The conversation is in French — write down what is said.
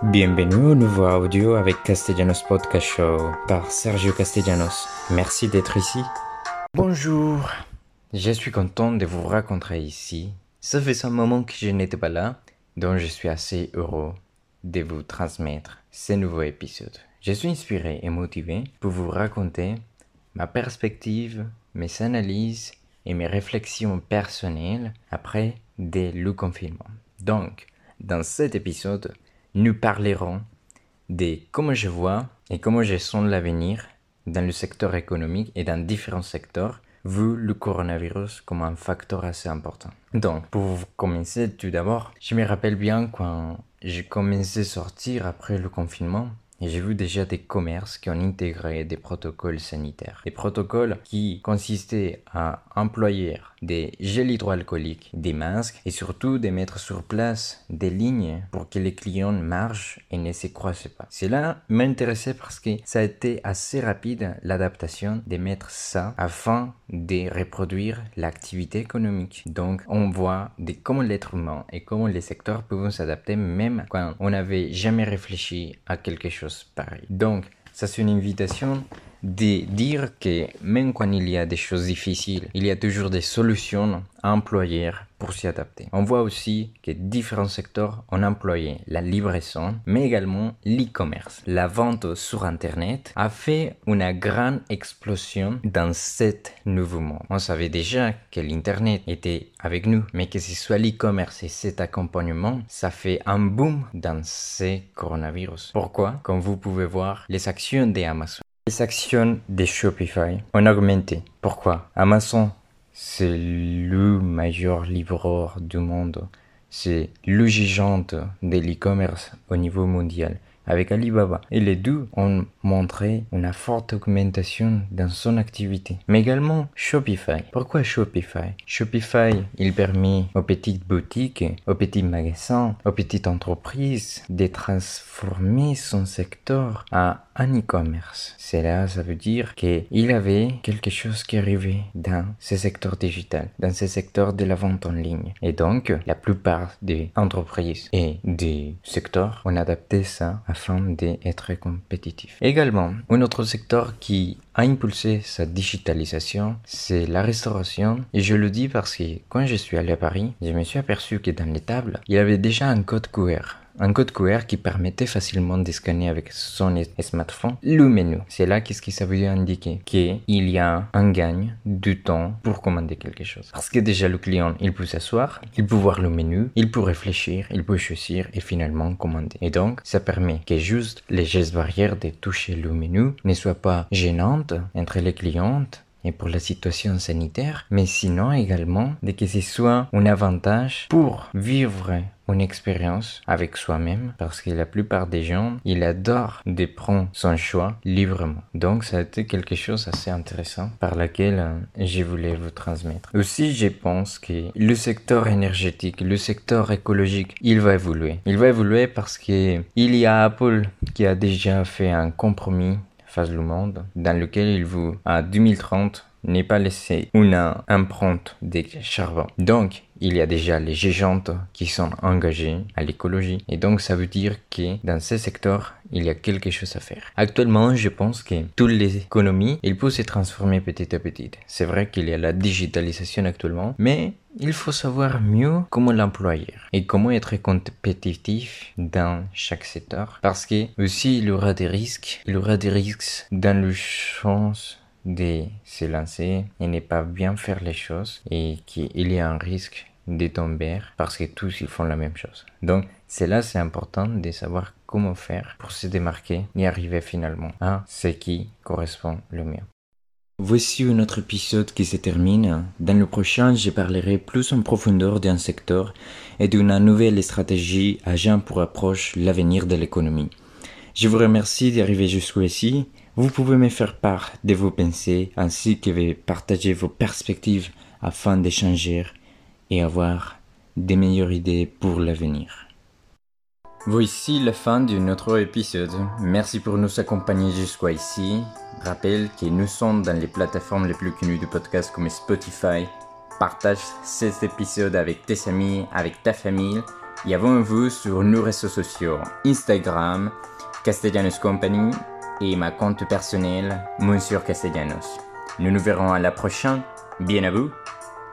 Bienvenue au nouveau audio avec Castellanos Podcast Show par Sergio Castellanos. Merci d'être ici. Bonjour, je suis content de vous rencontrer ici. Ça fait un moment que je n'étais pas là, donc je suis assez heureux de vous transmettre ce nouveau épisode. Je suis inspiré et motivé pour vous raconter ma perspective, mes analyses et mes réflexions personnelles après le confinement. Donc, dans cet épisode, nous parlerons de comment je vois et comment je sens l'avenir dans le secteur économique et dans différents secteurs, vu le coronavirus comme un facteur assez important. Donc, pour commencer, tout d'abord, je me rappelle bien quand j'ai commencé à sortir après le confinement, j'ai vu déjà des commerces qui ont intégré des protocoles sanitaires. Des protocoles qui consistaient à employer des gels hydroalcooliques, des masques et surtout de mettre sur place des lignes pour que les clients marchent et ne se croisent pas. Cela m'intéressait parce que ça a été assez rapide l'adaptation de mettre ça afin de reproduire l'activité économique. Donc on voit comment l'être humain et comment les secteurs peuvent s'adapter même quand on n'avait jamais réfléchi à quelque chose pareil. Donc, ça c'est une invitation de dire que même quand il y a des choses difficiles, il y a toujours des solutions à employer pour s'y adapter. On voit aussi que différents secteurs ont employé la livraison, mais également l'e-commerce. La vente sur Internet a fait une grande explosion dans cet nouveau monde. On savait déjà que l'Internet était avec nous, mais que ce soit l'e-commerce et cet accompagnement, ça fait un boom dans ces coronavirus. Pourquoi? Comme vous pouvez voir, les actions d'Amazon les actions de Shopify ont augmenté. Pourquoi? Amazon, c'est le meilleur livreur du monde. C'est le gigant de l'e-commerce au niveau mondial avec Alibaba. Et les deux ont montré une forte augmentation dans son activité. Mais également Shopify. Pourquoi Shopify? Shopify, il permet aux petites boutiques, aux petits magasins, aux petites entreprises de transformer son secteur à un e-commerce. Cela, ça veut dire qu'il avait quelque chose qui arrivait dans ce secteur digital, dans ce secteur de la vente en ligne. Et donc, la plupart des entreprises et des secteurs ont adapté ça afin d'être compétitif. Également, un autre secteur qui a impulsé sa digitalisation, c'est la restauration. Et je le dis parce que quand je suis allé à Paris, je me suis aperçu que dans les tables, il y avait déjà un code QR un code QR qui permettait facilement de scanner avec son smartphone le menu. C'est là qu'est-ce que ça veut indiquer? Qu'il y a un gagne de temps pour commander quelque chose. Parce que déjà le client, il peut s'asseoir, il peut voir le menu, il peut réfléchir, il peut choisir et finalement commander. Et donc, ça permet que juste les gestes barrières de toucher le menu ne soient pas gênantes entre les clientes et pour la situation sanitaire, mais sinon également de que ce soit un avantage pour vivre une expérience avec soi-même parce que la plupart des gens, ils adorent de prendre son choix librement. Donc ça a été quelque chose assez intéressant par laquelle euh, je voulais vous transmettre. Aussi, je pense que le secteur énergétique, le secteur écologique, il va évoluer. Il va évoluer parce que il y a Apple qui a déjà fait un compromis face le monde, dans lequel il vous, à 2030, n'est pas laissé une empreinte de charbon. Donc, il y a déjà les géantes qui sont engagés à l'écologie. Et donc, ça veut dire que dans ce secteur, il y a quelque chose à faire. Actuellement, je pense que toutes les économies, il peuvent se transformer petit à petit. C'est vrai qu'il y a la digitalisation actuellement, mais il faut savoir mieux comment l'employer et comment être compétitif dans chaque secteur. Parce que aussi, il y aura des risques. Il y aura des risques dans le chance de se lancer et ne pas bien faire les choses et qu'il y a un risque de tomber parce que tous ils font la même chose. Donc c'est là c'est important de savoir comment faire pour se démarquer et arriver finalement à ce qui correspond le mieux. Voici un autre épisode qui se termine. Dans le prochain, je parlerai plus en profondeur d'un secteur et d'une nouvelle stratégie agent pour approcher l'avenir de l'économie. Je vous remercie d'arriver jusqu'ici vous pouvez me faire part de vos pensées ainsi que partager vos perspectives afin d'échanger et avoir des meilleures idées pour l'avenir. Voici la fin de notre épisode. Merci pour nous accompagner jusqu'ici. Rappelle que nous sommes dans les plateformes les plus connues du podcast comme Spotify. Partage cet épisode avec tes amis, avec ta famille et abonnez-vous sur nos réseaux sociaux Instagram, Castellanos Company et ma compte personnelle, Monsieur Castellanos. Nous nous verrons à la prochaine. Bien à vous.